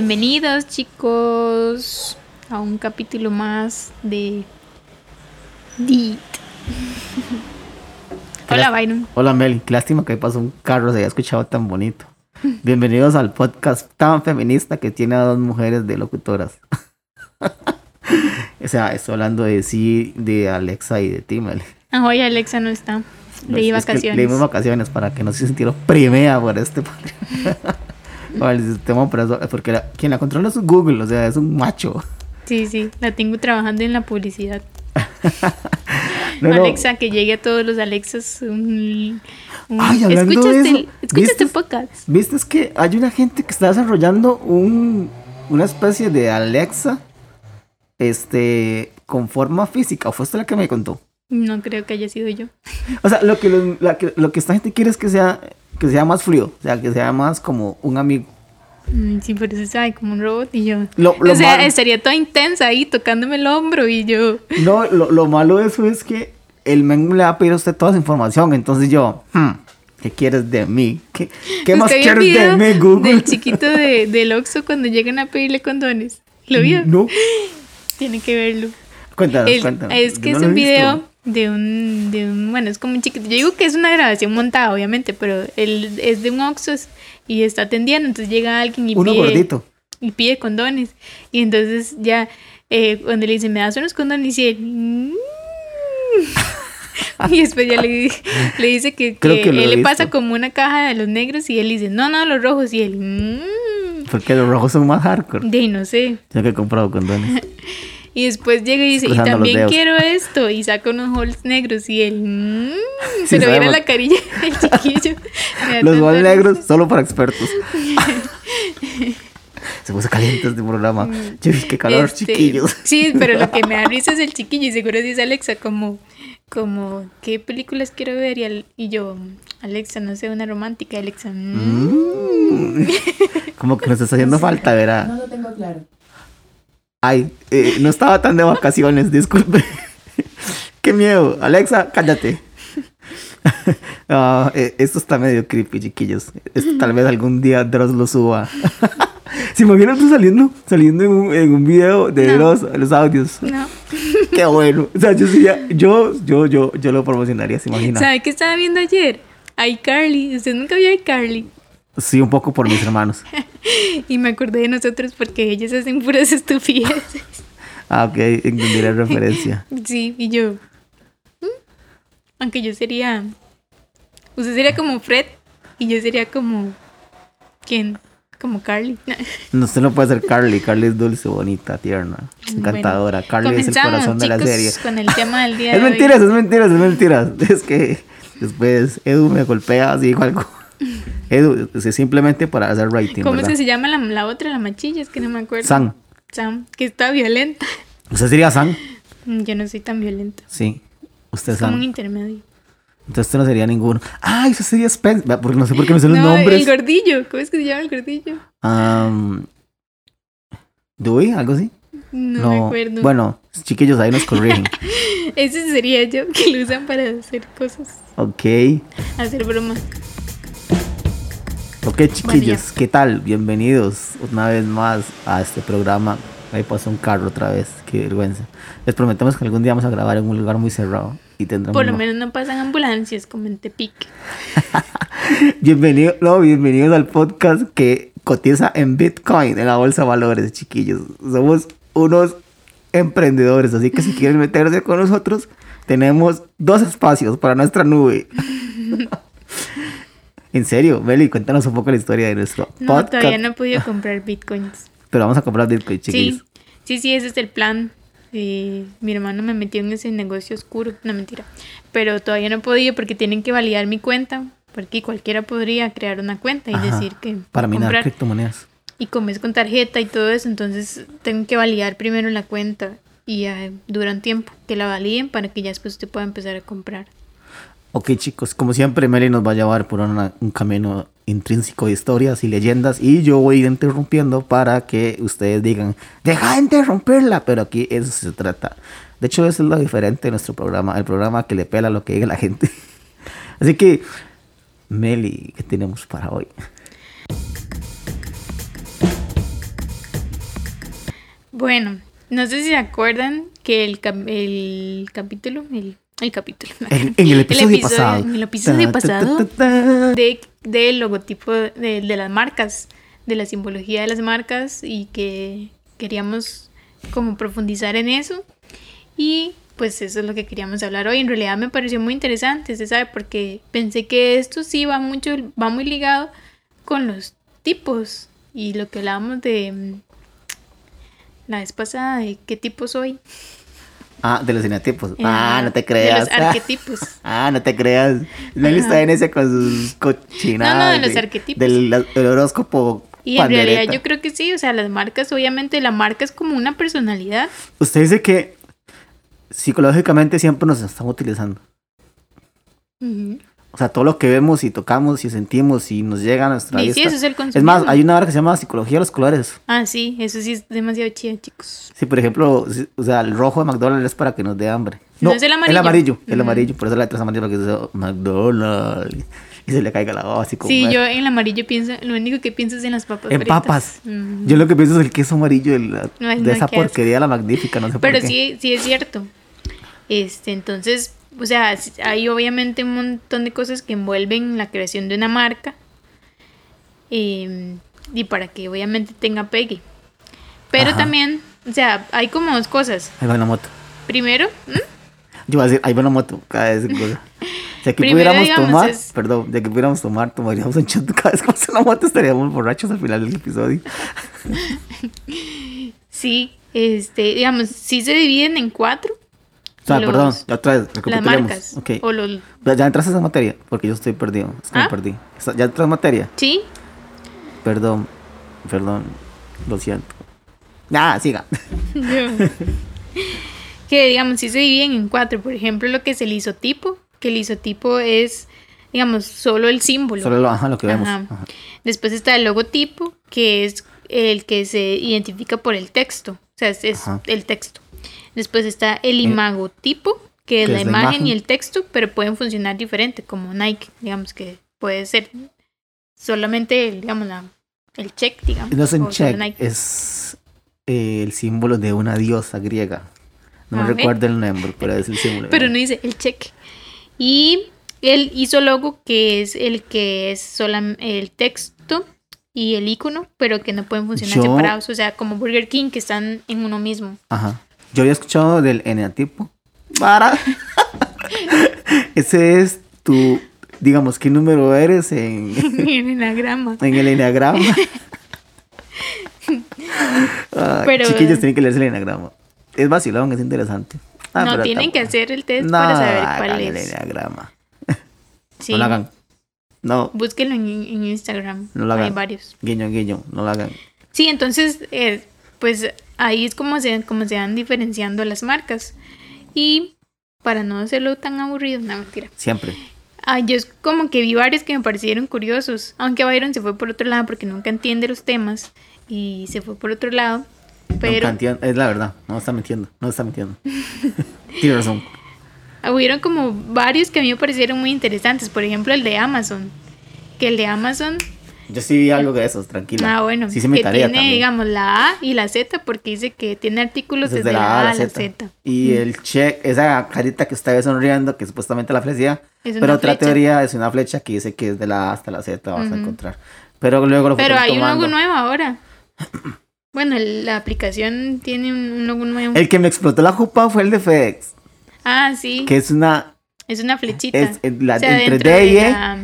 Bienvenidos chicos a un capítulo más de DIT. Hola Byron. Hola Meli, qué lástima que pasó un carro, se había escuchado tan bonito. Bienvenidos al podcast tan feminista que tiene a dos mujeres de locutoras. o sea, estoy hablando de sí, de Alexa y de ti, Meli. Ah, hoy Alexa no está. Leí vacaciones. Leí vacaciones para que no se sintiera primea por este el sistema porque la, quien la controla es Google, o sea, es un macho. Sí, sí, la tengo trabajando en la publicidad. Alexa, que llegue a todos los Alexas. Un, Ay, hablando de eso, escucha este podcast. ¿Viste que hay una gente que está desarrollando un, una especie de Alexa este, con forma física? ¿O fue esta la que me contó? No creo que haya sido yo. O sea, lo que, lo, que esta gente quiere es que sea, que sea más frío, o sea, que sea más como un amigo. Mm, sí, por eso sabe como un robot y yo. o sea, estaría toda intensa ahí tocándome el hombro y yo. No, lo, malo de eso es que el men le va a pedir a usted toda esa información. Entonces yo, hmm, ¿qué quieres de mí? ¿Qué, qué más quieres de mí, Google? Del chiquito de, del Oxxo cuando llegan a pedirle condones. ¿Lo vio? No. Tiene que verlo. Cuéntanos, cuéntanos. Es que es un video de un, de un, bueno, es como un chiquito. Yo digo que es una grabación montada, obviamente, pero él es de un Oxxo y está atendiendo, entonces llega alguien y Uno pide... gordito. Y pide condones. Y entonces ya, eh, cuando le dice, me das unos condones, y él... Mm". y después ya le, le dice que, que, él le pasa como una caja de los negros y él dice, no, no, los rojos. Y él... Mm". Porque los rojos son más hardcore. De no sé. Ya que he comprado condones. Y después llega y dice, y también quiero esto. Y saca unos holes negros y él... Mmm, se le viene la carilla del chiquillo. Los holes negros solo para expertos. se puso caliente este programa. Mm, qué calor, este, chiquillos. Sí, pero lo que me da risa es el chiquillo. Y seguro dice Alexa como... Como, ¿qué películas quiero ver? Y, y yo, Alexa, no sé, una romántica. Alexa, mmm. como que nos está haciendo falta, ¿verdad? No lo tengo claro. Ay, eh, no estaba tan de vacaciones, disculpe. Qué miedo. Alexa, cállate. Ah, eh, esto está medio creepy, chiquillos. Esto tal vez algún día Dross lo suba. ¿Se imaginan tú saliendo, saliendo en un, en un video de Dross, los audios? No. Qué bueno. O sea, yo sería, yo, yo, yo, yo lo promocionaría, ¿se imagina? ¿Sabe qué estaba viendo ayer? iCarly. ¿Usted nunca vio iCarly? Sí, un poco por mis hermanos. y me acordé de nosotros porque ellos hacen puras estupideces. ah, ok, entendí la referencia. Sí, y yo. ¿Mm? Aunque yo sería. Usted sería como Fred y yo sería como. ¿Quién? Como Carly. no, usted no puede ser Carly. Carly es dulce, bonita, tierna, encantadora. Carly es el corazón de la serie. Con el tema del día es mentiras, es mentiras, es mentiras. Es que después Edu me golpea así algo. Edu, simplemente para hacer rating. ¿Cómo se llama la, otra, la machilla? Es que no me acuerdo. Sam. Sam, que está violenta. ¿Usted sería Sam? Mm, yo no soy tan violenta. Sí, usted es Sam. Como un intermedio. Entonces usted no sería ninguno. Ah, eso sería Spencer. Porque no sé por qué me salen no, los nombres. El gordillo. ¿Cómo es que se llama el gordillo? Um, ¿Dewey? ¿Algo así? No, me acuerdo. Bueno, chiquillos, ahí nos corrigen. Ese sería yo, que lo usan para hacer cosas. Ok. Hacer bromas. Ok, chiquillos, ¿qué tal? Bienvenidos una vez más a este programa. Ahí pasó un carro otra vez, qué vergüenza. Les prometemos que algún día vamos a grabar en un lugar muy cerrado y tendremos. Por lo menos no pasan ambulancias como en Tepic. Bienvenido, no, bienvenidos al podcast que cotiza en Bitcoin, en la bolsa de valores, chiquillos. Somos unos emprendedores, así que si quieren meterse con nosotros, tenemos dos espacios para nuestra nube. En serio, Meli, cuéntanos un poco la historia de nuestro no, todavía no he podido comprar bitcoins. Pero vamos a comprar bitcoins, chiquillos. Sí, sí, sí, ese es el plan. Eh, mi hermano me metió en ese negocio oscuro, no mentira. Pero todavía no he podido porque tienen que validar mi cuenta. Porque cualquiera podría crear una cuenta y decir que. Para minar criptomonedas. Y como es con tarjeta y todo eso, entonces tengo que validar primero la cuenta. Y uh, duran tiempo que la validen para que ya después usted pueda empezar a comprar. Ok chicos, como siempre Meli nos va a llevar por un camino intrínseco de historias y leyendas y yo voy a ir interrumpiendo para que ustedes digan, deja de interrumpirla, pero aquí eso se trata. De hecho eso es lo diferente de nuestro programa, el programa que le pela lo que diga la gente. Así que, Meli, ¿qué tenemos para hoy? Bueno, no sé si se acuerdan que el, el capítulo, el, el capítulo, En, en el episodio, pasado. En el episodio Ta, ta, ta, pasado de, del logotipo de, de las marcas, de la simbología de las marcas y que queríamos como profundizar en eso. Y pues eso es lo que queríamos hablar hoy. En realidad me pareció muy interesante, se sabe, porque pensé que esto sí va mucho, va muy ligado con los tipos y lo que hablábamos de mm, la vez pasada de qué tipo soy. Ah, de los eneatipos. Eh, Ah, no te De creas. los arquetipos. Ah, no te creas. Nelly Ajá. está en ese con sus cochinadas. No, no, de los arquetipos. Del, del horóscopo. Y en realidad yo creo que sí, o sea, las marcas, obviamente la marca es como una personalidad. Usted dice que psicológicamente siempre nos están utilizando. Ujú. O sea, todo lo que vemos y tocamos y sentimos y nos llega a nuestra Y vista. sí, eso es el es consumismo. más, hay una hora que se llama psicología de los colores. Ah, sí, eso sí es demasiado chido, chicos. Sí, por ejemplo, o sea, el rojo de McDonald's es para que nos dé hambre. No, es el amarillo. El amarillo, el amarillo. Por eso la letra es amarillo, porque dice oh, McDonald's. Y se le caiga la voz así como. Sí, yo en el amarillo pienso, lo único que pienso es en las papas En fritas. papas. Yo lo que pienso es el queso amarillo de, la- Ay, de no, esa porquería, la magnífica, no sé Pero por qué. sí, sí es cierto. Este, entonces, o sea, hay obviamente un montón de cosas que envuelven la creación de una marca. eh, y para que obviamente tenga pegue. Pero Ajá. también, o sea, hay como dos cosas. Ahí va una moto. Primero, ¿m? Yo voy a decir, ahí va una moto cada vez. cosa. Si aquí Primero, pudiéramos digamos, tomar, es- perdón, de aquí pudiéramos tomar, tomaríamos un shot cada vez que pasa una moto, estaríamos borrachos al final del episodio. sí, este, digamos, sí se dividen en cuatro. O sea, los- perdón, otra vez, Las recapitulemos. marcas. Ok. O los, Ya, entraste en esa materia, porque yo estoy perdido. Es que me ¿Ah? perdí. Ya entras en materia. sí, Perdón, perdón, lo siento. Ya, siga. que digamos, sí se dividen en cuatro. Por ejemplo, lo que es el isotipo, que el isotipo es, digamos, solo el símbolo. Solo lo, ajá, lo que vemos. Ajá. Ajá. Después está el logotipo, que es el que se identifica por el texto. O sea, es, el texto. Después está el Eh, imagotipo, que es que la es la imagen, imagen. y el texto, pero pueden funcionar diferente, como Nike, digamos que puede ser solamente, digamos, la, el check, digamos. No es un check, Nike. es eh, el símbolo de una diosa griega. No me Ah, recuerdo el nombre, pero es el símbolo. Pero no dice el check. Y el isólogo, que es el que es solo el texto y el icono, pero que no pueden funcionar Yo- separados. O sea, como Burger King, que están en uno mismo. Ajá. Yo había escuchado del eneatipo. Para. Ese es tu, digamos, ¿qué número eres en, en enagrama. en el eneagrama? Ah, Pero- chiquillos tienen que leerse el eneagrama. Es vacilón, es interesante. Ah, no tienen que hacer el test No, para saber cuál hagan el es. eneagrama. Sí. No lo hagan. No, Búsquenlo en, en Instagram. No lo Hay hagan. varios. guiño, guiño, no lo hagan. Sí, entonces, eh, pues ahí es como se, como se van diferenciando las marcas. Y para no hacerlo tan aburrido, no mentira. Siempre. Ah, yo es como que vi varios que me parecieron curiosos. Aunque Byron se fue por otro lado porque nunca entiende los temas y se fue por otro lado. Pero Nunca es la verdad, no está mintiendo, no está mintiendo. Tiene razón. hubieron como varios que a mí me parecieron muy interesantes. Por ejemplo, el de Amazon. Que el de Amazon, Yo sí vi algo de esos, tranquila. ah, bueno, Sí, se me que tarea tiene, también. digamos, la A y la Z porque dice que tiene artículos Desde desde, la A a la Z. Y el check, esa carita que está sonriendo, que supuestamente la una pero otra flecha. teoría es una flecha que dice que es de la A hasta la Z vas a encontrar. Pero luego lo Pero hay un logo nuevo ahora. Bueno, el- la aplicación tiene un, un logo nuevo. El que me explotó la jupa fue el de FedEx, Ah, sí. que es una, Es una flechita. es, es la, O sea, entre D y E, la-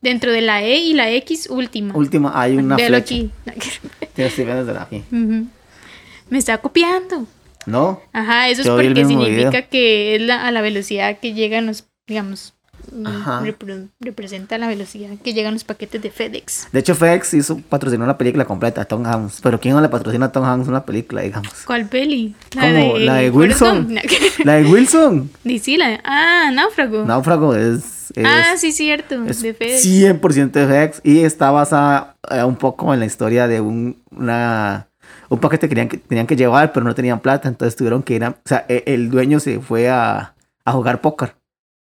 dentro de la E y la X última. última hay una Véalo flecha. aquí. Te estoy viendo desde la aquí. Me está copiando. ¿No? Ajá, eso es Yo porque significa video. que es la, a la velocidad que llegan los, digamos, mm, repre- representa la velocidad que llegan los paquetes de FedEx. De hecho, FedEx hizo, patrocinó una película completa, Tom Hanks. Pero ¿quién no le patrocina a Tom Hanks una película, digamos? ¿Cuál peli? ¿Cómo? La de Wilson. La de Wilson. Di, sí, la de- Ah, Náufrago. Náufrago es, es, ah, sí, cierto. es de FedEx. 100% de FedEx y está basada eh, un poco en la historia de un, una, un paquete que tenían, que tenían que llevar, pero no tenían plata, entonces tuvieron que ir a, o sea, e- el dueño se fue a, a jugar póker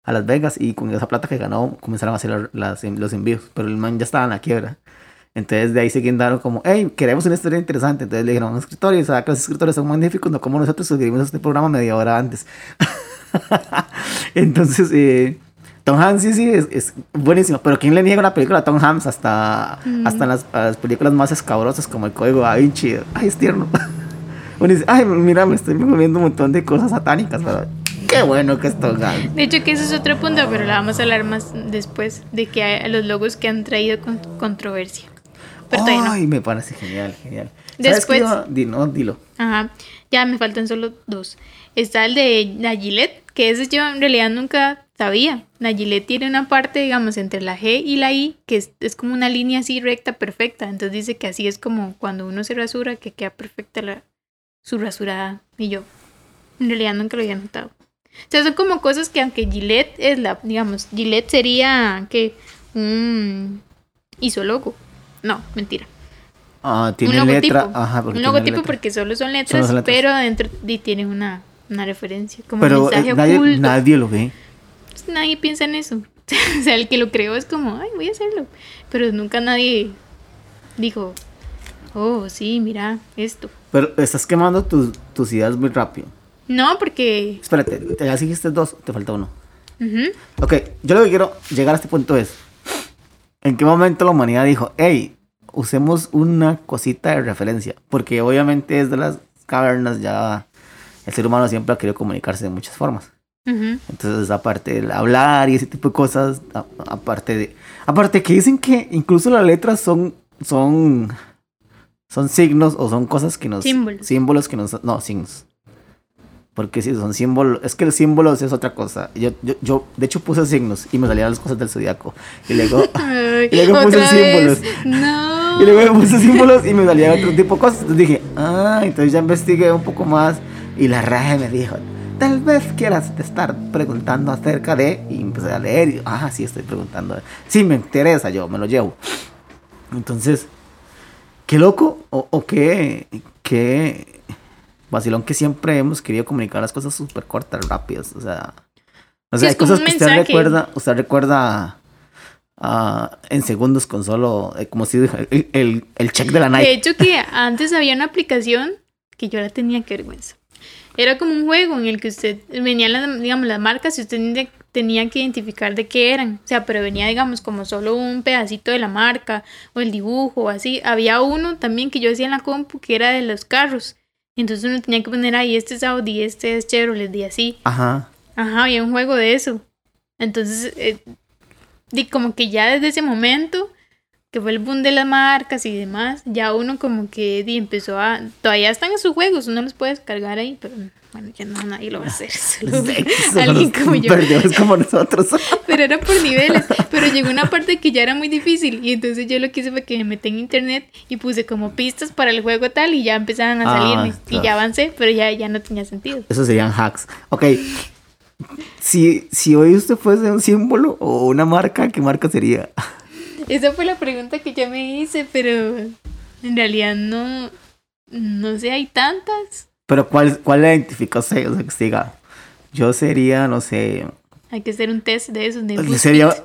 a Las Vegas y con esa plata que ganó comenzaron a hacer la- las, los envíos, pero el man ya estaba en la quiebra. Entonces de ahí se guindaron como, hey, queremos una historia interesante. Entonces le dijeron a escritores, ¿sabes que los escritores son magníficos? No como nosotros sugerimos este programa media hora antes. Entonces, eh, Tom Hanks sí, sí, es, es, buenísimo. Pero ¿quién le niega una película a Tom Hanks hasta, Mm. hasta en las, películas más escabrosas como El Código Da Vinci? Ay, es tierno. Uno dice, ay, mira, me estoy comiendo un montón de cosas satánicas, qué bueno que es Tom Hanks. De hecho que ese es otro punto, pero la vamos a hablar más después de que hay los logos que han traído con- controversia. Pero no. Ay, me parece genial, genial. ¿Sabes Después- no, dilo. Ajá, ya me faltan solo dos. Está el de la Gillette, que ese yo en realidad nunca sabía. La Gillette tiene una parte, digamos, entre la G y la I, que es, es como una línea así recta, perfecta. Entonces dice que así es como cuando uno se rasura, que queda perfecta la, su rasurada. Y yo, en realidad nunca lo había notado. O sea, son como cosas que aunque Gillette es la, digamos, Gillette sería que un isólogo. No, mentira. Ah, tiene un letra. logotipo. Ajá, porque un logotipo letra. porque solo son letras, Solo son letras. pero adentro tiene una, una referencia, como Pero un mensaje eh, nadie, oculto. nadie lo ve. Pues nadie piensa en eso. o sea, el que lo creó es como, ay, voy a hacerlo. Pero nunca nadie dijo, oh, sí, mira, esto. Pero estás quemando tus, tus ideas muy rápido. No, porque... Espérate, te- ya dijiste dos, te falta uno. ujú, Ok, yo lo que quiero llegar a este punto es, ¿en qué momento la humanidad dijo, hey, usemos una cosita de referencia? Porque obviamente desde las cavernas ya el ser humano siempre ha querido comunicarse de muchas formas. Entonces, aparte del hablar y ese tipo de cosas, a- aparte de... Aparte que dicen que incluso las letras son... son son signos o son cosas que nos... Símbolos. Símbolos que nos... No, signos. Porque sí, son símbolos. Es que los símbolos es otra cosa. Yo, yo, yo de hecho, puse signos y me salían las cosas del zodiaco. Y luego, Y luego puse vez. símbolos. No. y luego puse símbolos y me salían otro tipo de cosas. Entonces dije, ah, entonces ya investigué un poco más. Y la raja me dijo, tal vez quieras estar preguntando acerca de. Y empecé a leer. Y, ah, sí, estoy preguntando. Sí, me interesa, yo me lo llevo. Entonces, qué loco o, o qué, qué vacilón que siempre hemos querido comunicar las cosas súper cortas, rápidas. O sea, o sea hay cosas que usted recuerda, usted recuerda ah, en segundos con solo, eh, como si el, el, el check de la De Nike. hecho que antes había una aplicación que yo la tenía que vergüenza. Era como un juego en el que usted venían las, digamos, las marcas y usted tenía- que identificar de qué eran. O sea, pero venía, digamos, como solo un pedacito de la marca o el dibujo o así. Había uno también que yo hacía en la compu que era de los carros. Entonces uno tenía que poner ahí, este es Audi, este es Chevrolet y así. Ajá. Ajá, había un juego de eso. Entonces, eh, di como que ya desde ese momento, que fue el boom de las marcas y demás, ya uno como que empezó a... Todavía están en sus juegos, uno los puede descargar ahí, pero bueno, ya no, nadie lo va a hacer. solo alguien como yo. Como nosotros. Pero era por niveles. Pero llegó una parte que ya era muy difícil. Y entonces yo lo que hice fue que me metí en internet y puse como pistas para el juego tal y ya empezaban a Ah, salirme. Y ya avancé, pero ya, ya no tenía sentido. Esos serían hacks. Ok. Si, si hoy usted fuese un símbolo o una marca, ¿qué marca sería? Esa fue la pregunta que yo me hice, pero en realidad no, no sé, hay tantas. Pero ¿cuál, cuál la identifica usted? O sea, que diga, yo sería, no sé, Hay que hacer un test de esos. De sería.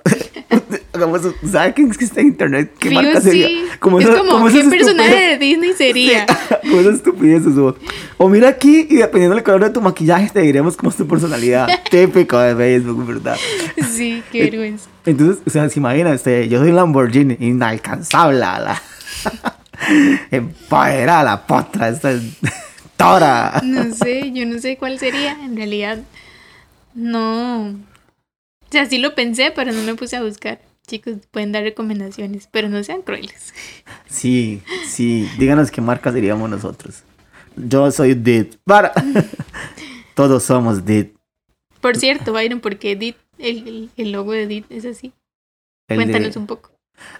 Hagamos un- ¿Sabe qué es que está en internet? ¿Qué marca sí. sería? es como, ¿qué personaje de Disney sería? Como esas estupideces, o, o mira aquí y dependiendo del color de tu maquillaje te diremos cómo es tu personalidad. Típico de Facebook, ¿verdad? Sí, qué vergüenza. Entonces, o sea, se imagina, este, yo soy Lamborghini, inalcanzable, la. Empoderada, la potra, esta es tora. No sé, yo no sé cuál sería. En realidad, no. O sea, sí lo pensé, pero no me puse a buscar. Chicos, pueden dar recomendaciones, pero no sean crueles. Sí, sí, díganos qué marca seríamos nosotros. Yo soy Dit. Para. Todos somos Dit. Por cierto, Byron, ¿por qué Edith, el, el- logo de Edith es así? El de- Cuéntanos un poco.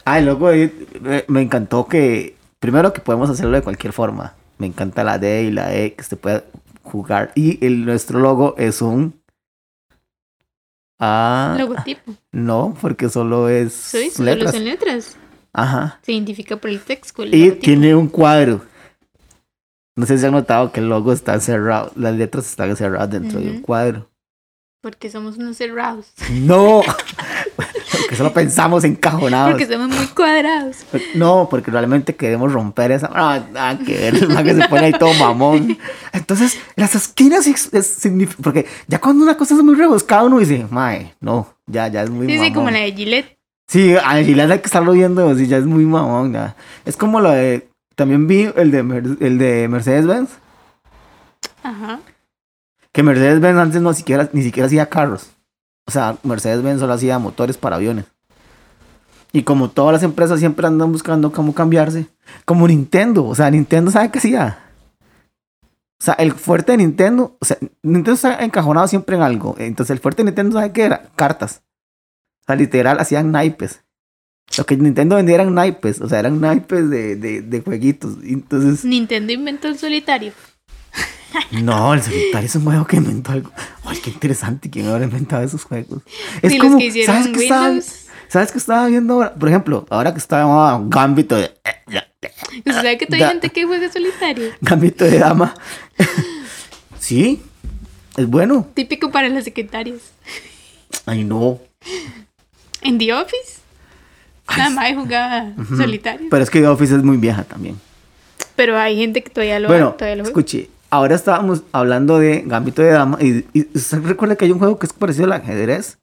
Ah, el logo de Dit, me, me encantó que. Primero que podemos hacerlo de cualquier forma. Me encanta la D y la E que se puede jugar. Y el, nuestro logo es un. Ah. Logotipo. No, porque solo es Soy, solo letras. son letras. Ajá. Se identifica por el texto. El Y logotipo. tiene un cuadro. No sé si han notado que el logo está cerrado. Las letras están cerradas dentro de un cuadro. Porque somos unos cerrados. No. porque solo pensamos encajonados. Porque somos muy cuadrados. No, porque realmente queremos romper esa. Ah, que ver, el man que se pone ahí todo mamón. Entonces, las esquinas es, es significa. Porque ya cuando una cosa es muy rebuscada, uno dice, mae, no, ya, ya es muy Sí, mamón. sí, como la de Gillette. Sí, a Gillette hay que estarlo viendo, sí, ya es muy mamón. ya. Es como lo de. También vi el de, Mer- el de Mercedes-Benz. Ajá. Que Mercedes-Benz antes no siquiera, ni siquiera hacía carros. O sea, Mercedes-Benz solo hacía motores para aviones. Y como todas las empresas siempre andan buscando cómo cambiarse. Como Nintendo. O sea, Nintendo sabe qué hacía. O sea, el fuerte de Nintendo. O sea, Nintendo está encajonado siempre en algo. Entonces, el fuerte de Nintendo, ¿sabe qué era? Cartas. O sea, literal, hacían naipes. Lo que Nintendo vendía eran naipes. O sea, eran naipes de, de, de jueguitos. Entonces. Nintendo inventó el solitario. No, el solitario es un juego que inventó algo. Ay, qué interesante quién habrá inventado esos juegos. Es como, los que hicieron ¿sabes qué estaba. ¿Sabes qué estaba viendo ahora? Por ejemplo, ahora que estaba Gambito de ¿Usted sabe que todavía Da- hay gente que juega solitario? Gambito de dama. sí, es bueno. Típico para las secretarias. Ay, no. En The Office. Nada más jugaba solitario. Pero es que The Office es muy vieja también. Pero hay gente que todavía lo, Bueno, todavía lo juega. escuche, ahora estábamos hablando de Gambito de dama y, y usted recuerda que hay un juego que es parecido al ajedrez,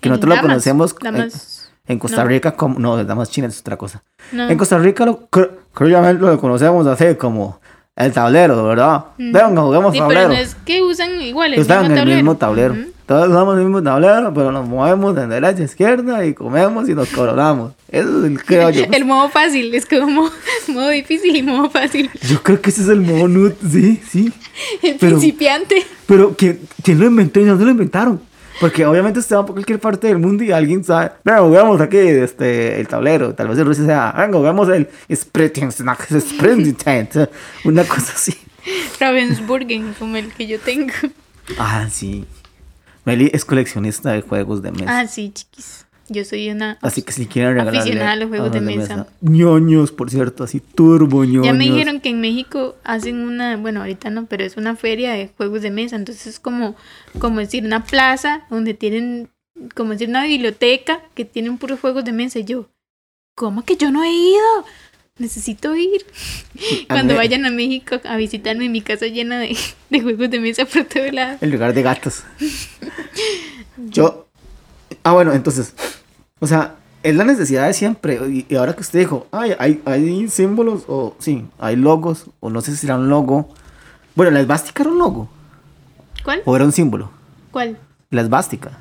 que En nosotros lo damas, conocemos en- damas- en, Costa no. Rica como no, damas chinas es otra cosa. no. En Costa Rica lo, cre- creo que lo conocemos así como el tablero, ¿verdad? Mm. Venga, juguemos Sí, tablero. pero no es que usan igual el en mismo el tablero. mismo tablero. Todos usamos el mismo tablero, pero nos movemos de derecha a izquierda y comemos y nos coronamos. Eso es el creo yo. El modo fácil, es como modo difícil y modo fácil. Yo creo que ese es el modo nut, sí, sí. El Pero- principiante. Pero ¿quién, quién lo inventó y dónde lo inventaron? Porque obviamente usted va por cualquier parte del mundo y alguien sabe, venga, juguemos aquí este, el tablero. Tal vez en Rusia sea, venga, juguemos el Tent", Una cosa así. Ravensburgen, como el que yo tengo. Ah, sí. Meli es coleccionista de juegos de mesa. Ah, sí, chiquis. Yo soy una. Así que si quieren regalarle Aficionada a los juegos de mesa. ñoños, por cierto, así turbo ñoños. Ya me dijeron que en México hacen una, bueno, ahorita no, pero es una feria de juegos de mesa. Entonces es como, como decir, una plaza donde tienen, como decir, una biblioteca que tienen puros juegos de mesa. Y yo, ¿cómo que yo no he ido? Necesito ir. Cuando vayan a México a visitarme, mi casa llena de, de juegos de mesa por todo lado. El lugar de gatos. Yo. Ah, bueno, entonces. O sea, es la necesidad de siempre. Y, y ahora que usted dijo, ay, hay, hay símbolos, o sí, hay logos, o no sé si era un logo. Bueno, la esvástica era un logo, ¿Cuál? o era un símbolo. ¿Cuál? La esvástica.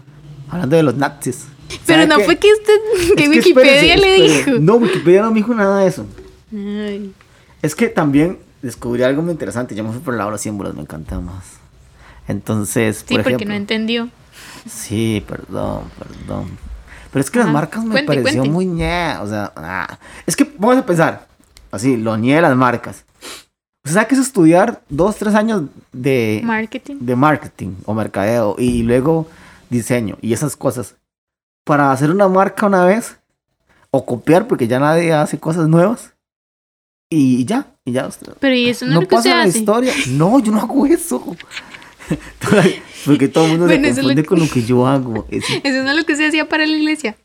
Hablando de los nazis. Pero ¿Sabe no qué? fue que usted, que Es Wikipedia espérese, le dijo. No, Wikipedia no me dijo nada de eso. Ay, Es que también descubrí algo muy interesante. Yo me fui por el lado de los símbolos, me encanta más. Entonces, sí, por porque ejemplo, no entendió. Sí, perdón, perdón. Pero es que las marcas me Cuente, pareció cuente. muy ñe. O sea, ah. es que vamos a pensar. Así, lo ñe de las marcas. O sea, que es estudiar dos, tres años de, Marketing. de marketing o mercadeo y luego diseño y esas cosas. Para hacer una marca una vez o copiar porque ya nadie hace cosas nuevas. Y ya, y ya. Pero y eso no, no es lo que pasa usted la hace. historia. No, yo no hago eso. Porque todo el mundo Bueno, se lo confunde que- con lo que yo hago. Es- Eso no es lo que se hacía para la iglesia.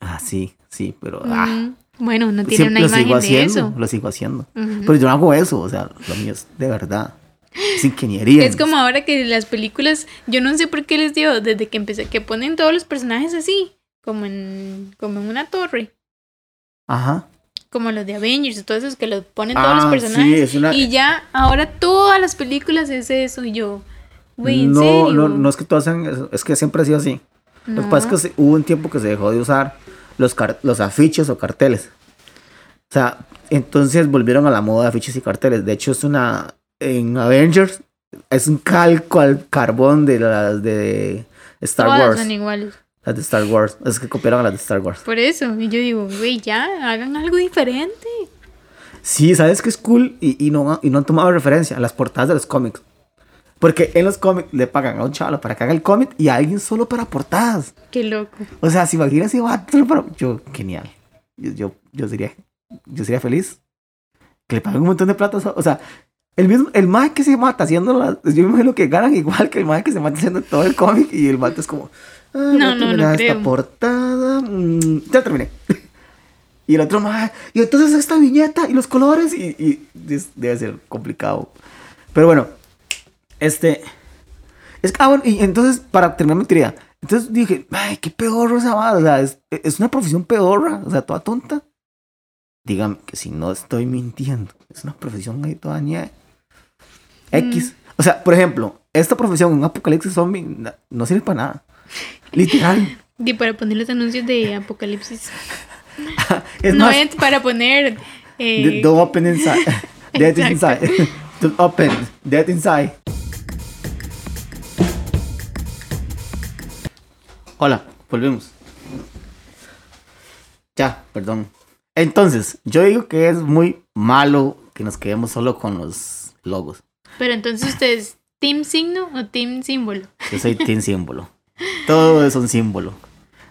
Ah, sí, sí, pero ah, Mm, bueno, no tiene siempre una lo sigo imagen de haciendo, eso. lo sigo haciendo. Ujú. Pero yo no hago eso, o sea, lo mío es de verdad. Es ingeniería. Es como ahora que las películas, yo no sé por qué les dio, desde que empecé, que ponen todos los personajes así, como en, como en una torre, Ajá. Como los de Avengers y todos esos que los ponen todos Ah, los sí, personajes. una- Y ya, ahora todas las películas es eso, y yo, güey, ¿en no, serio? no, no es que todos hacen eso, es que siempre ha sido así. Lo que pasa es que hubo un tiempo que se dejó de usar los, car- los afiches o carteles. O sea, entonces volvieron a la moda de afiches y carteles. De hecho, es una. En Avengers, es un calco al carbón de las de Star Todas Wars. son iguales. Las de Star Wars. Es que copiaron a las de Star Wars. Por eso, y yo digo, güey, ya, hagan algo diferente. Sí, ¿sabes qué es cool? Y, y, no, y no han tomado referencia a las portadas de los cómics. Porque en los cómics le pagan a un chaval para que haga el cómic y a alguien solo para portadas. Qué loco. O sea, si imaginas si va solo para... Yo, genial. Yo, yo, yo sería, yo sería feliz. Que le paguen un montón de plata. O sea, El mismo, el mae que se mata haciendo las, yo me imagino que ganan igual que el mae que se mata haciendo todo el cómic y el mate es como, ah, No, no, no esta creo. portada, mm, ya terminé. y el otro mae, y entonces esta viñeta y los colores y, y debe ser complicado. Pero bueno, este, es que, ah, bueno, y entonces para terminar mi teoría, entonces dije, ay, qué pedorro esa madre, o sea, es, es una profesión pedorra, o sea, toda tonta. Dígame que si no estoy mintiendo, es una profesión ahí toda ñe. X. O sea, por ejemplo, esta profesión un apocalipsis zombie no sirve para nada. Literal. Y para poner los anuncios de Apocalipsis. Es no más, es para poner. eh, open inside. Dead inside. The open. Dead inside. Hola, volvemos. Ya, perdón. Entonces, yo digo que es muy malo que nos quedemos solo con los logos. Pero entonces usted es Team Signo o Team Símbolo. Yo soy team símbolo. Todo es un símbolo.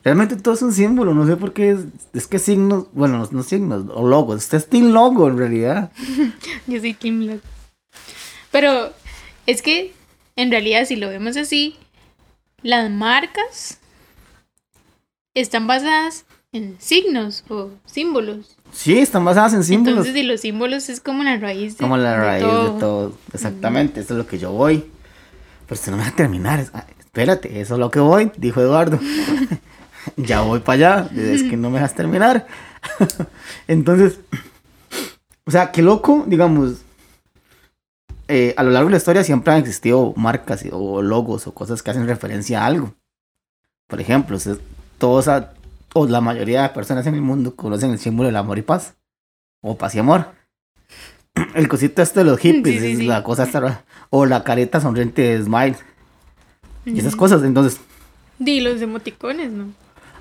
Realmente todo es un símbolo. No sé por qué. Es, es que signos, bueno, no, no signos, o logos. Usted es team logo en realidad. Yo soy Team Logo. Pero es que en realidad, si lo vemos así, las marcas están basadas en signos o símbolos. Sí, están basadas en símbolos. Entonces, y los símbolos es como la raíz de, como la de raíz todo. de todo. Exactamente, eso es lo que yo voy. Pero usted no me va a terminar. es- espérate, eso es lo que voy, dijo Eduardo. ya voy para allá. Es que no me dejas terminar. Entonces, o sea, qué loco, digamos. eh, a lo largo de la historia siempre han existido marcas o logos o cosas que hacen referencia a algo. Por ejemplo, todos, a- o la mayoría de personas en el mundo conocen el símbolo del amor y paz. O paz y amor. El cosito este de los hippies, Sí, sí, es sí. la cosa esta. O la careta sonriente de Smile. Y esas cosas. Entonces, Di los emoticones, ¿no?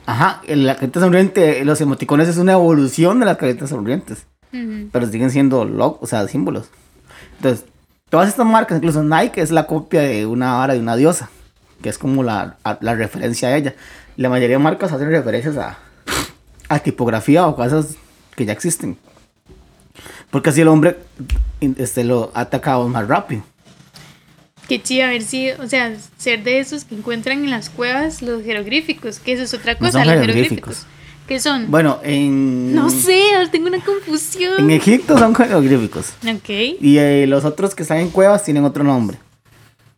ajá, la careta sonriente, los emoticones es una evolución de las caretas sonrientes. Pero siguen siendo log, o sea, símbolos. Entonces, todas estas marcas, incluso Nike es la copia de una vara de una diosa. Que es como la, a- la referencia a ella. La mayoría de marcas hacen referencias a, a tipografía o cosas que ya existen. Porque así el hombre este, lo ha atacado más rápido. Qué chido, a ver si, o sea, ser de esos que encuentran en las cuevas los jeroglíficos, que eso es otra No cosa, son los jeroglíficos. jeroglíficos. ¿Qué son? Bueno, en. no sé, tengo una confusión. En Egipto son jeroglíficos. Ok, Y eh, los otros que están en cuevas tienen otro nombre.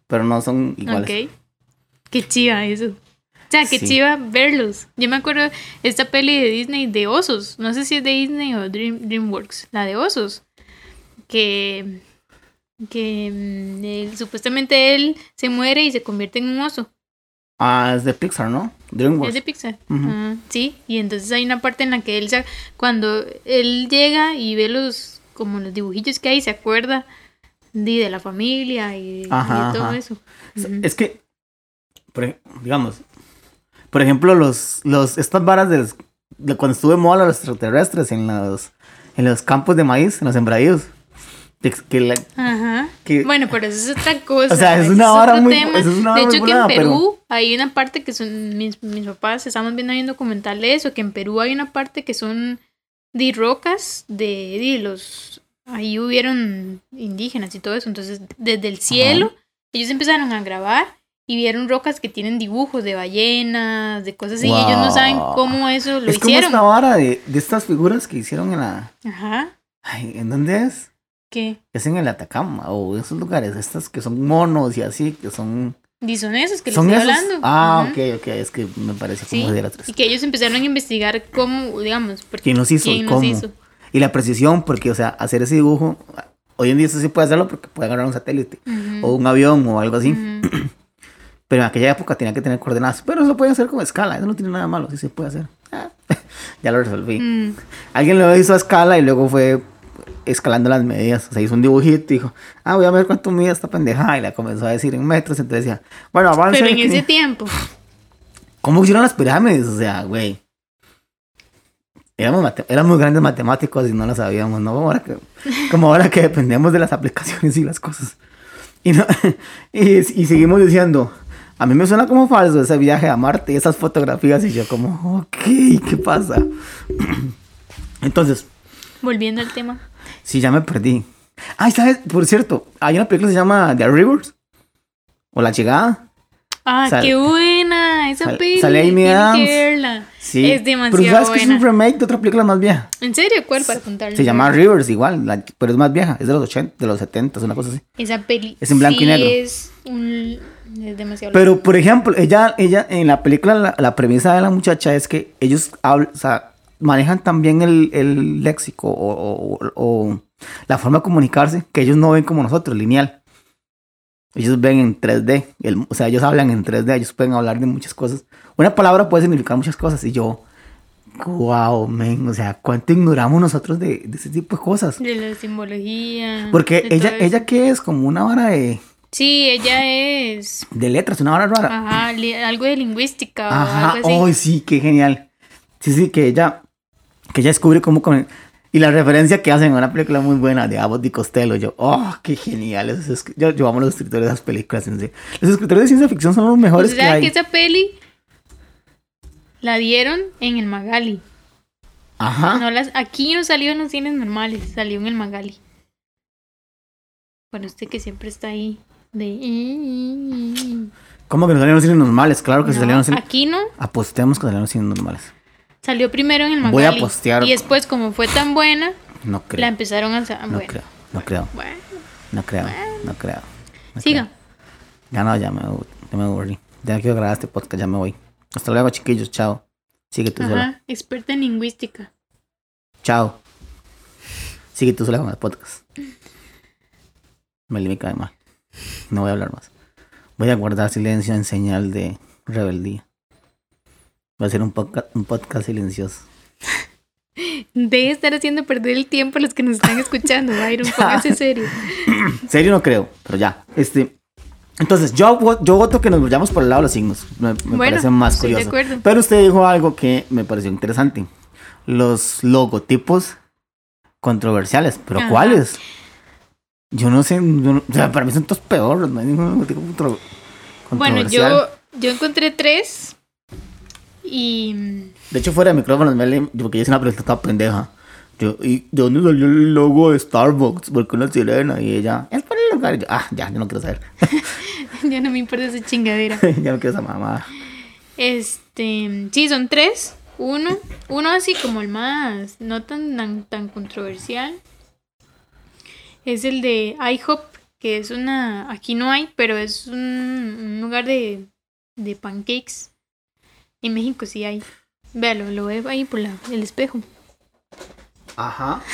Pero no son iguales. ok. Qué chiva eso. O sea, qué Sí. chiva verlos. Yo me acuerdo esta peli de Disney de osos. No sé si es de Disney o Dream, DreamWorks. La de osos. Que, que mm, él- supuestamente él se muere y se convierte en un oso. Ah, es de Pixar, ¿no? Es DreamWorks. de Pixar. Ah, sí, y entonces hay una parte en la que él, se- cuando él llega y ve los, como los dibujillos que hay, se acuerda de, de la familia y, de todo ajá. eso. Es-. Es que, por digamos, por ejemplo, los, los, estas varas de, los- de cuando estuve moda los extraterrestres en los, en los campos de maíz, en los sembradíos. Que, la- Ajá. que- Bueno, pero eso es otra cosa. O sea, es una otro muy- es una de hecho, que en pero- Perú hay una parte que son mis, mis papás, estamos viendo ahí un documental de eso, que en Perú hay una parte que son de rocas de, de los... Ahí hubieron indígenas y todo eso, entonces desde el cielo ellos empezaron a grabar y vieron rocas que tienen dibujos de ballenas, de cosas así, y ellos no saben cómo eso lo es como hicieron. esta vara de, de estas figuras que hicieron en la... Ajá. Ay, ¿En dónde es? ¿Qué? Es en el Atacama o esos lugares, estas que son monos y así, que son... Y son esos que les ¿Son estoy esos? hablando. Ah, Ujú. ok, ok, es que me parece Sí, como de la y que ellos empezaron a investigar cómo, digamos, porque ¿Quién los hizo? y quién los cómo? hizo. Y la precisión, porque, o sea, hacer ese dibujo, hoy en día eso sí puede hacerlo porque puede agarrar un satélite Ujú, o un avión o algo así. ujú. Pero en aquella época tenía que tener coordenadas. Pero eso lo puede hacer con escala, eso no tiene nada malo, sí se puede hacer. Ah, ya lo resolví. Mm, Alguien lo hizo a escala y luego fue escalando las medidas. O sea, hizo un dibujito y dijo, ah, voy a ver cuánto mide esta pendejada. Y la comenzó a decir en metros. Entonces decía, bueno, avance. Pero en ese tiempo, ¿Cómo hicieron las pirámides? O sea, güey. Éramos, éramos grandes matemáticos y no lo sabíamos, ¿no? Ahora que, como ahora que dependemos de las aplicaciones y las cosas. Y, no- y, y seguimos diciendo, a mí me suena como falso ese viaje a Marte y esas fotografías. Y yo como, ok, ¿qué pasa? Entonces, volviendo al tema. Sí, ya me perdí. Ay, ¿sabes? Por cierto, hay una película que se llama The Rivers. O La Llegada. Ah, Sal- qué buena esa sal- peli. sale Amy Adams. Sí. Es Pero demasiado sabes que es un buena. remake de otra película más vieja. ¿En serio? ¿Cuál para contarle? Se llama Rivers igual, la- pero es más vieja. Es de los 80, de los 70, una cosa así. Esa peli. Es en blanco y negro. Es, un, es demasiado. Pero, por ejemplo, ella, ella en la película, la, la premisa de la muchacha es que ellos hablan, o sea, manejan también el, el léxico o, o- o la forma de comunicarse que ellos no ven como nosotros, lineal. Ellos ven en 3D, el- o sea, ellos hablan en 3D, ellos pueden hablar de muchas cosas. Una palabra puede significar muchas cosas y yo, wow, men, o sea, cuánto ignoramos nosotros de, de ese tipo de cosas. De la simbología. Porque ella, ella que es como una vara de, Sí, ella es. de letras, una vara rara. Ajá, algo de lingüística Ajá, o algo así. ¡ay, sí, qué genial! Sí, sí, que ella, que ella descubre cómo con... Y la referencia que hacen a una película muy buena de Abbott y Costello, yo, ¡oh, qué genial! Esos yo, yo amo los escritores de esas películas. en. Los escritores de ciencia ficción son los mejores O que hay. que esa peli la dieron en el Magali. Ajá. No las, aquí no salió en los cines normales, salió en el Magali. Bueno, usted que siempre está ahí de... ¿Cómo que no salieron cines normales? Claro que se No, salieron cines... aquí no, Apostemos que salieron cines normales. Salió primero en el Magali. Voy a postear. Y después, como fue tan buena, No creo. la empezaron a... sa- no bueno, creo. No creo. bueno, No creo. No creo. no siga. creo. Ya no, ya me, ya me aburrí. Ya quiero grabar este podcast, ya me voy. Hasta luego, chiquillos. Chao. Sigue tú sola. Ajá, experta en lingüística. Chao. Sigue tú sola con el podcast. Me me cae mal. No voy a hablar más. Voy a guardar silencio en señal de rebeldía. Va a ser un podcast, un podcast silencioso. Deje de estar haciendo perder el tiempo a los que nos están escuchando, Byron. Póngase serio. Serio no creo, pero ya. Este. Entonces, yo, yo voto que nos vayamos por el lado de los signos. Me, me Bueno, parece más de curioso. acuerdo. Pero usted dijo algo que me pareció interesante. Los logotipos controversiales. ¿Pero Ajá. cuáles? Yo no sé. yo no- o sea, para mí son todos peores. No hay ningún logotipo contro- Bueno, controversial. yo, yo encontré tres. Y. De hecho, fuera de micrófonos, Meli, porque yo hice una pregunta toda pendeja. Yo, ¿y de dónde salió el logo de Starbucks? Porque una sirena. Y ella, es por el lugar. Yo, ah, ya, yo no quiero saber. Ya no me importa esa chingadera. ya no quiero esa mamá. Este. Sí, son tres. Uno. Uno así como el más. No tan, tan, tan controversial. Es el de IHOP. Que es una. Aquí no hay, pero es un, un lugar de, de pancakes. En México sí hay. Véalo, lo ve ahí por la, el espejo. Ajá.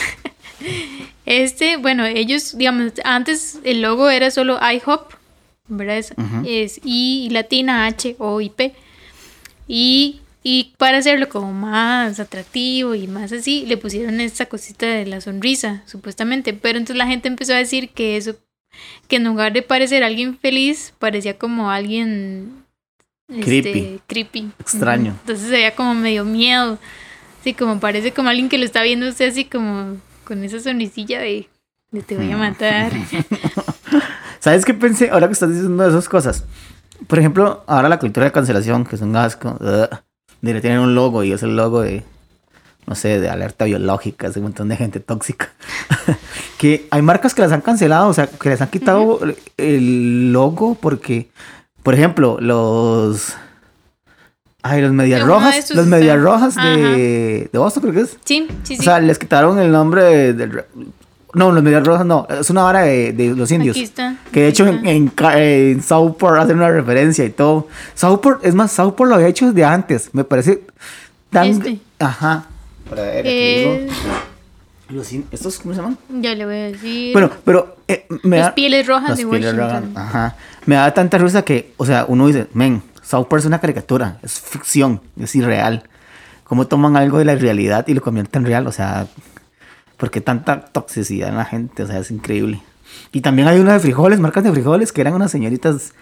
Este, bueno, ellos, digamos, antes el logo era solo IHOP, ¿verdad? Es, es I latina H O I P. Y, y para hacerlo como más atractivo y más así, le pusieron esta cosita de la sonrisa, supuestamente. Pero entonces la gente empezó a decir que eso, que en lugar de parecer alguien feliz, parecía como alguien este, Creepy. creepy. Extraño. Entonces se veía como medio miedo. Así como parece como alguien que lo está viendo usted así como con esa sonrisilla de, de te voy a matar. ¿Sabes qué pensé ahora que estás diciendo esas cosas? Por ejemplo, ahora la cultura de cancelación, que es un asco, ugh, de tienen un logo y es el logo de, no sé, de alerta biológica, es un montón de gente tóxica. que hay marcas que las han cancelado, o sea, que les han quitado el logo porque, por ejemplo, los... Ay, los medias rojas, los medias rojas de, de Boston, creo que es. Sí, sí, sí. O sea, les quitaron el nombre de- del... No, los medias rojas no, es una vara de, de los indios. Aquí está. Que de hecho en, en, Southport hacen una referencia y todo. Southport, es más, Southport lo había hecho desde antes. Me parece tan... Este. Ajá. Para ver, aquí Eh. Los ¿Estos cómo se llaman? ya le voy a decir. Bueno, pero eh, me Las da... pieles rojas las de pieles Washington. rojas, Ajá. Me da tanta risa que, o sea, uno dice, men, Southport es una caricatura, es ficción, es irreal. ¿Cómo toman algo de la realidad y lo convierten en real? O sea, ¿por qué tanta toxicidad en la gente? O sea, es increíble. Y también hay una de frijoles, marcas de frijoles, que eran unas señoritas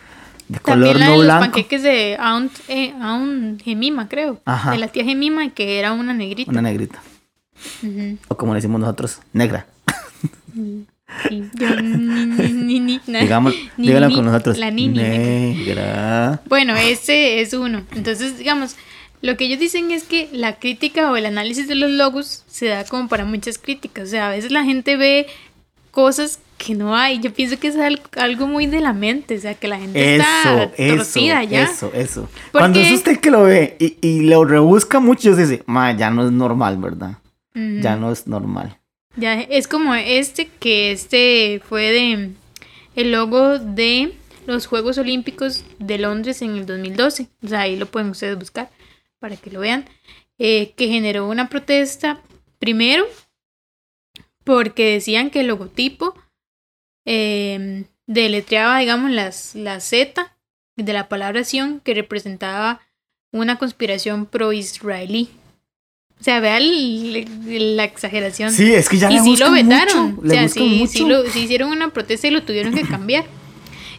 de También color la de no los blanco. panqueques de Aunt, eh, Aunt Gemima, creo. Ajá. De la tía Gemima, que era una negrita. Una negrita. Ujú. O como le decimos nosotros, negra. Sí, yo ni, ni, ni, Digamos, ni- díganlo ni- con nosotros. La nini. Negra. Bueno, ese es uno. Entonces, digamos, lo que ellos dicen es que la crítica o el análisis de los logos se da como para muchas críticas. O sea, a veces la gente ve cosas que no hay. Yo pienso que es al- algo muy de la mente, o sea, que la gente está Eso, eso, torcida ya. eso, eso. ¿Por Cuando es usted que lo ve y, y lo rebusca mucho, se dice, ma, ya no es normal, ¿verdad? Ya no es normal. Ya, es como este, que este fue de el logo de los Juegos Olímpicos de Londres en el 2012. O sea, ahí lo pueden ustedes buscar para que lo vean. eh, que generó una protesta primero porque decían que el logotipo eh, deletreaba, digamos, las, la Z de la palabra Sion que representaba una conspiración pro-israelí. O sea, vea la exageración. Sí, es que ya y le sí lo vetaron. mucho, o sea, sí, mucho. sí, lo- sí hicieron una protesta y lo tuvieron que cambiar.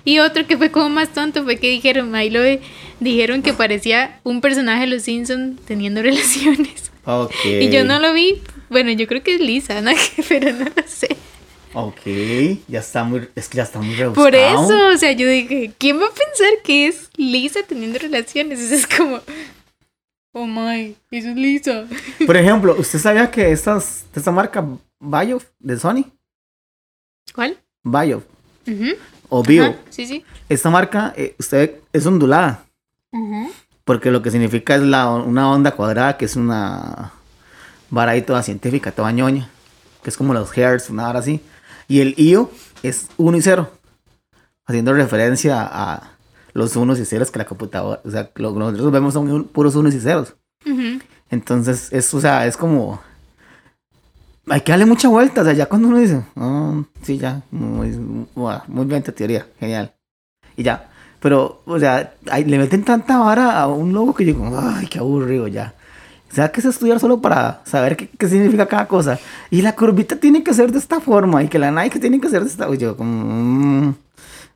Y otro que fue como más tonto fue que dijeron, ahí lo de- dijeron que parecía un personaje de los Simpsons teniendo relaciones. Ok. Y yo no lo vi. Bueno, yo creo que es Lisa, ¿no? pero no lo sé. Ok, ya está muy, es que ya está muy rebuscado. Por eso, o sea, yo dije, ¿quién va a pensar que es Lisa teniendo relaciones? Eso es como, oh my, eso es Lisa. Por ejemplo, ¿usted sabía que estas, esta marca Bayo de Sony, ¿Cuál? Bayo Ujú. o Bio, Ajá, sí, sí. esta marca, eh, usted es ondulada, Ujú. porque lo que significa es la, una onda cuadrada, que es una vara ahí toda científica, toda ñoña, que es como los hertz, una vara así. Y el IO es 1 y 0, haciendo referencia a los unos y ceros que la computadora, o sea, lo que nosotros vemos son un- puros unos y ceros. Ujú. Entonces, es, o sea, es como. Hay que darle mucha vuelta. O sea, ya cuando uno dice, "Ah, sí, ya, muy, muy, bien tu teoría, genial. Y ya. Pero, o sea, ay, le meten tanta vara a un logo que yo digo, ay, qué aburrido ya. O sea, que es estudiar solo para saber qué, qué significa cada cosa. Y la curvita tiene que ser de esta forma. Y que la Nike tiene que ser de esta. Y yo, como, "Mm,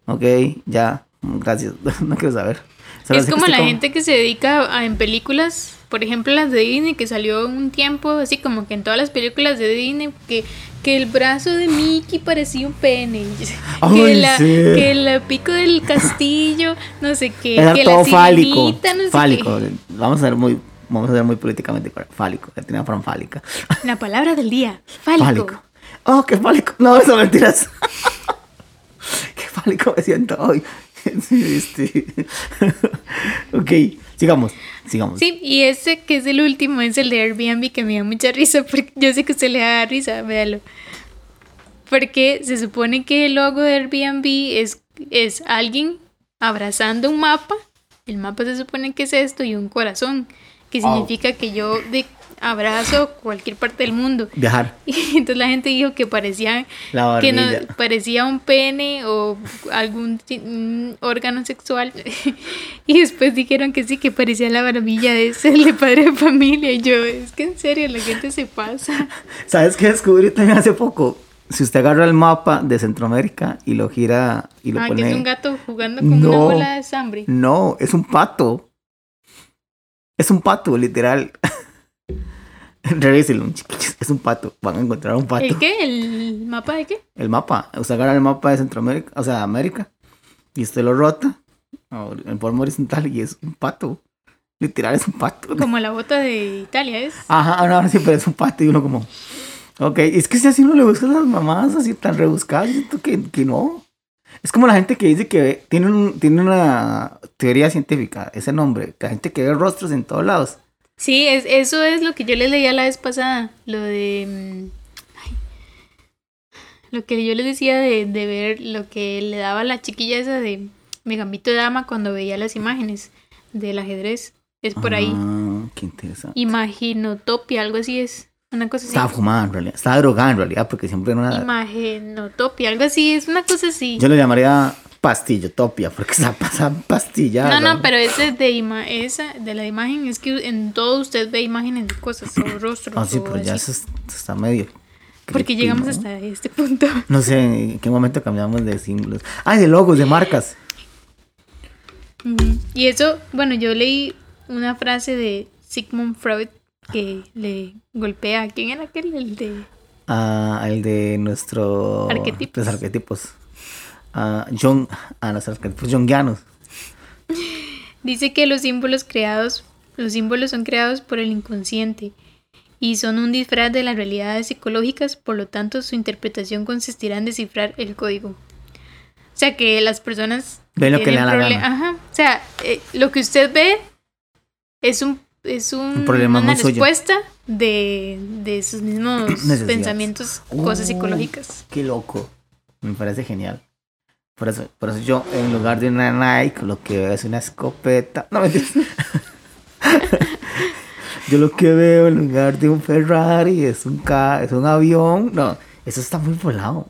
ok, ya, gracias. no quiero saber. Solo Es como la gente que se dedica a, en películas, por ejemplo las de Disney, que salió un tiempo, así como que en todas las películas de Disney, que, que el brazo de Mickey parecía un pene, que, la, sí. que el pico del castillo, no sé qué, Era que todo la fálico. sirenita, no sé fálico. qué. Vamos a ser muy, vamos a ser muy políticamente. Fálico. Forma fálica. La palabra del día, fálico. Fálico. Oh, qué fálico. No, eso mentiras. qué fálico me siento hoy. Sí, este. ok, sigamos. Sigamos. Sí, y ese que es el último es el de Airbnb que me da mucha risa porque yo sé que usted le da risa, véalo. Porque se supone que el logo de Airbnb es, es alguien abrazando un mapa. El mapa se supone que es esto y un corazón, que significa que yo de abrazo cualquier parte del mundo. Viajar. Y entonces la gente dijo que parecía La que no barbilla. parecía un pene o algún un órgano sexual y después dijeron que sí que parecía la barbilla de ese de padre de familia y yo es que en serio la gente se pasa ¿Sabes qué descubrí también hace poco? Si usted agarra el mapa de Centroamérica y lo gira y lo ah pone. que es un gato jugando con No. una bola de sangre No, es un pato. Es un pato, literal. Revíselo, chiquillos. Es un pato. Van a encontrar un pato. ¿el qué? ¿el mapa de qué? El mapa. Usted agarra el mapa de Centroamérica, o sea, América. Y usted lo rota o en forma horizontal y es un pato. Literal, es un pato. como la bota de Italia es Ajá, no, sí, pero es un pato y uno como. Ok, es que si así uno le busca las mamás así tan rebuscadas, siento que, que no. Es como la gente que dice que tiene, un- tiene una teoría científica, ese nombre, que la gente que ve rostros en todos lados. Sí es, eso es lo que yo les leía la vez pasada lo de mm, ay, lo que yo les decía de, de ver lo que le daba la chiquilla esa de mi gambito de dama cuando veía las imágenes del ajedrez es por ahí Ah, qué interesante. Imaginotopia, algo así es. Una cosa así. Estaba fumada en realidad, estaba drogada en realidad, porque siempre era una. Imaginotopia, algo así, es una cosa así. Yo le llamaría pastillotopia, porque está pasando pastillada. no, no, pero ese de ima esa de la imagen es que en todo usted ve imágenes de cosas o rostros. Ah, sí, pero ya eso es- está medio. Porque creepy, llegamos ¿no? hasta este punto. No sé en qué momento cambiamos de símbolos. Ah, de logos, de marcas. Y eso, bueno, yo leí una frase de Sigmund Freud que le golpea. ¿a ¿Quién era aquel? El de. Ah, el de nuestro. Arquetipos. Los arquetipos. Ah, Jung. Ah, los arquetipos. Dice que los símbolos creados, los símbolos son creados por el inconsciente y son un disfraz de las realidades psicológicas, por lo tanto su interpretación consistirá en descifrar el código. O sea que las personas... Ven lo que le da la gana. Ajá. O sea, eh, lo que usted ve es un... Es un, Un problema una respuesta de, de sus mismos pensamientos, cosas psicológicas. Qué loco. Me parece genial. Por eso, por eso yo, en lugar de una Nike, lo que veo es una escopeta. No, mentiras. yo lo que veo en lugar de un Ferrari es un, ca es un avión. No, eso está muy volado.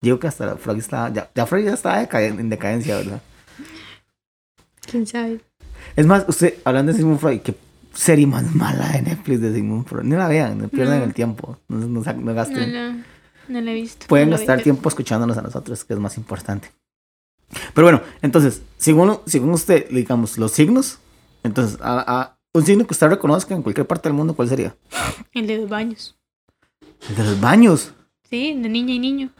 Digo que hasta Freud está, ya, ya Freud ya está en decadencia, ¿verdad? ¿Quién sabe? Es más, usted, hablando de Sigmund Freud, qué serie más mala de Netflix de Sigmund Freud. No la vean, no pierdan No. el tiempo. No, no No, gasten. No, la he visto. Pueden no gastar tiempo escuchándonos a nosotros, que es más importante. Pero bueno, entonces, según, según usted, digamos, los signos, entonces, a, a- un signo que usted reconozca en cualquier parte del mundo, ¿cuál sería? El de los baños. El de los baños. Sí, de niña y niño.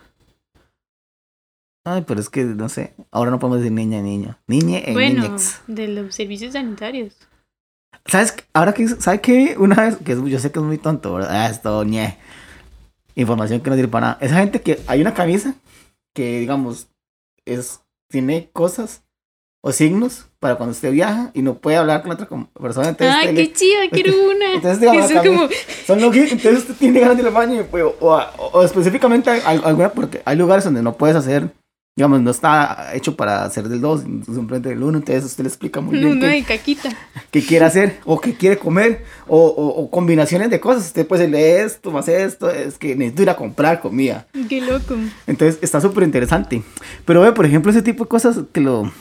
Ay, pero es que, no sé, ahora no podemos decir niña, niño. Niñe en bueno, niñex. de los servicios sanitarios. ¿Sabes? Ahora que, ¿sabe qué? Una vez, que es- yo sé que es muy tonto, ¿verdad? Ah, Esto, ñe. Información que no sirve para nada. Esa gente que hay una camisa que, digamos, es, tiene cosas o signos para cuando usted viaja y no puede hablar con otra persona. Entonces, ¡Ay, qué chida! Quiero una. Entonces, digamos, Eso como... Son lo que, entonces usted tiene ganas de ir al baño pues, o, o, o específicamente al- alguna, porque hay lugares donde no puedes hacer, digamos, no está hecho para hacer del 2, simplemente del 1, entonces usted le explica muy bien no, qué, caquita. qué quiere hacer o qué quiere comer o, o- o combinaciones de cosas. Usted puede decirle esto, más esto, es que necesito ir a comprar comida. Qué loco. Entonces está súper interesante. Pero ve, por ejemplo, ese tipo de cosas que lo,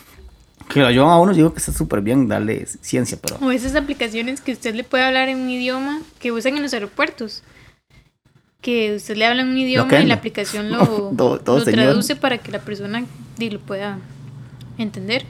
que lo ayudan a uno, digo que está súper bien darle ciencia, pero... O esas aplicaciones que usted le puede hablar en un idioma que usan en los aeropuertos. Que usted le habla un idioma y la aplicación lo, lo traduce para que la persona lo pueda entender.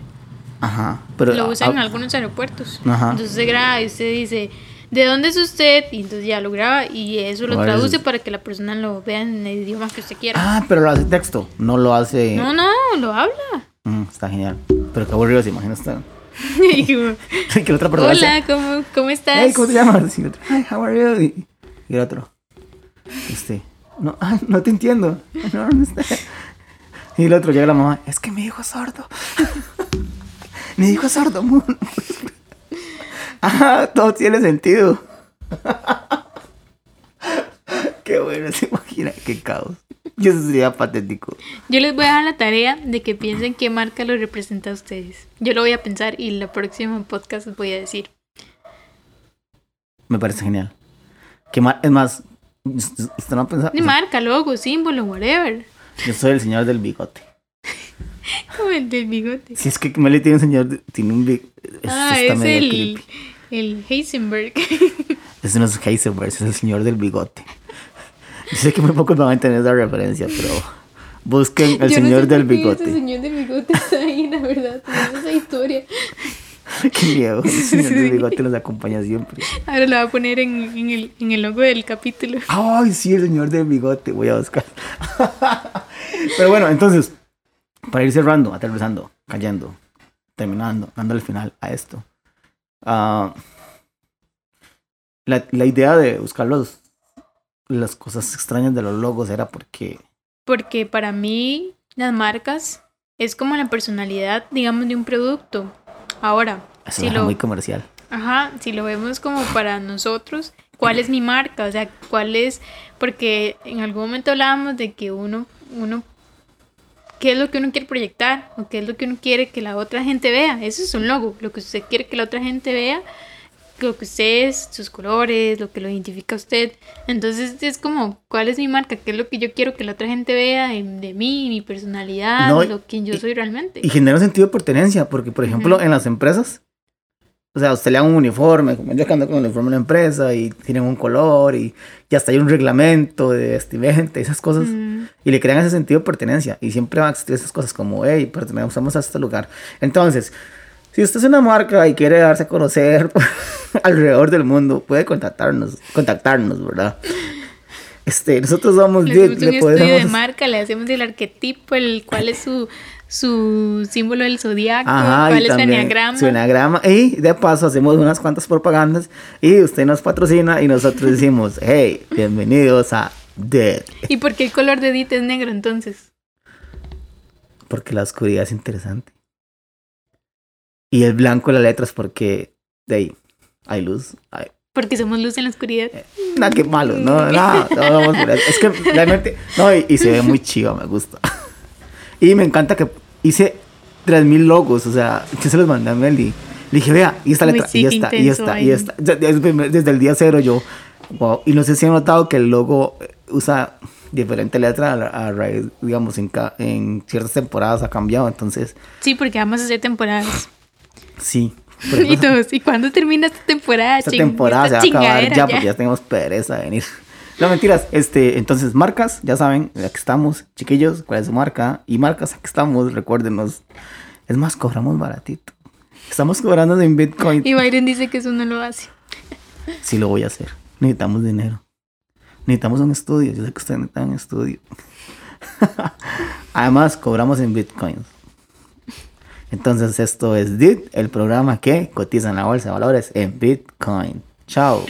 Ajá. Pero, Lo usan en ah, algunos aeropuertos. Ajá. Entonces se graba y usted dice, ¿de dónde es usted? Y entonces ya lo graba y eso lo traduce para que la persona lo vea en el idioma que usted quiera. Ah, pero lo hace texto, no lo hace... No, no, lo habla. Mm, está genial. Pero qué aburrido se imagina como, que la otra persona Hola, ¿cómo, ¿cómo estás? Hey, ¿cómo te llamas? Y otro, Hi, how are you? Y el otro, este, no, ay, no te entiendo. No, no está. Y el otro llega la mamá, es que mi hijo es sordo. mi hijo es sordo. Ah, todo tiene sentido. qué bueno, se imagina, qué caos. Y eso sería patético. Yo les voy a dar la tarea de que piensen qué marca los representa a ustedes. Yo lo voy a pensar y la próxima podcast les voy a decir. Me parece genial. ¿Qué? Es más, pensado. Ni marca, logo, símbolo, whatever. Yo soy el señor del bigote. Como el del bigote. Si es que Meli tiene un señor, tiene un bigote. ah, es el, el Heisenberg. Ese no es Heisenberg, es el señor del bigote. Yo sé que muy pocos van a entender esa referencia, pero busquen al Yo no señor sé del por qué bigote. Ese señor del bigote está ahí, la verdad. esa historia. Qué miedo, el señor del bigote nos acompaña siempre. Ahora lo voy a poner en, en el, en el logo del capítulo. Ay, sí, el señor del bigote, voy a buscar. Pero bueno, entonces, para ir cerrando, aterrizando, cayendo, terminando, dando el final a esto. ah, la, la idea de buscar los, las cosas extrañas de los logos era porque Porque para mí las marcas es como la personalidad, digamos, de un producto. Ahora, si lo, muy comercial. ajá, si lo vemos como para nosotros, ¿cuál es mi marca? O sea, ¿cuál es? Porque en algún momento hablábamos de que uno, uno, ¿qué es lo que uno quiere proyectar? ¿O qué es lo que uno quiere que la otra gente vea? Eso es un logo, lo que usted quiere que la otra gente vea, lo que usted es, sus colores, lo que lo identifica a usted. Entonces es como, ¿cuál es mi marca? ¿Qué es lo que yo quiero que la otra gente vea de, de mí, mi personalidad, No, lo que yo soy realmente? Y genera un sentido de pertenencia, porque por ejemplo en las empresas, o sea, usted le da un uniforme, como yo que ando con el uniforme de la empresa y tienen un color y, y hasta hay un reglamento de vestimenta esas cosas. Y le crean ese sentido de pertenencia. Y siempre van a existir esas cosas como, hey, pertenecemos a este lugar. Entonces, si usted es una marca y quiere darse a conocer alrededor del mundo, puede contactarnos, contactarnos, ¿verdad? Este, nosotros somos Le hacemos un le estudio de marca, le hacemos el arquetipo, el cuál es su, su símbolo del zodiaco, cuál es su también enneagrama. su enagrama. Y de paso hacemos unas cuantas propagandas y usted nos patrocina y nosotros decimos, hey, bienvenidos a DIT. ¿Y por qué el color de Edith es negro entonces? Porque la oscuridad es interesante. Y el blanco de las letras porque de ahí hay luz. Hay... Porque somos luz en la oscuridad. Nada, qué malo, no, no, no, eso. Es que realmente, no, y, y se ve muy chido, me gusta. Y me encanta que hice 3000 logos, o sea, yo se los mandé a Meli. Le dije, vea, y esta Uy, letra, sí, y esta, y esta, ahí. y esta. Desde, el día cero yo, wow. Y no sé si han notado que el logo usa diferente letra a, a raíz, digamos, en, en ciertas temporadas ha cambiado, entonces, Sí, porque vamos a hacer temporadas. Sí. Y ejemplo, todos, ¿y cuándo termina esta temporada? esta temporada se va a acabar ya porque ya tenemos pereza de venir. No mentiras, este, entonces marcas, ya saben, aquí estamos, chiquillos, cuál es su marca y marcas, aquí estamos, recuérdenos. Es más, cobramos baratito. Estamos cobrando en Bitcoin. Y Byron dice que eso no lo hace. Sí lo voy a hacer. Necesitamos dinero. Necesitamos un estudio. Yo sé que ustedes necesitan un estudio. Además, cobramos en bitcoins. Entonces, esto es DIT, el programa que cotiza en la bolsa de valores en Bitcoin. Chao.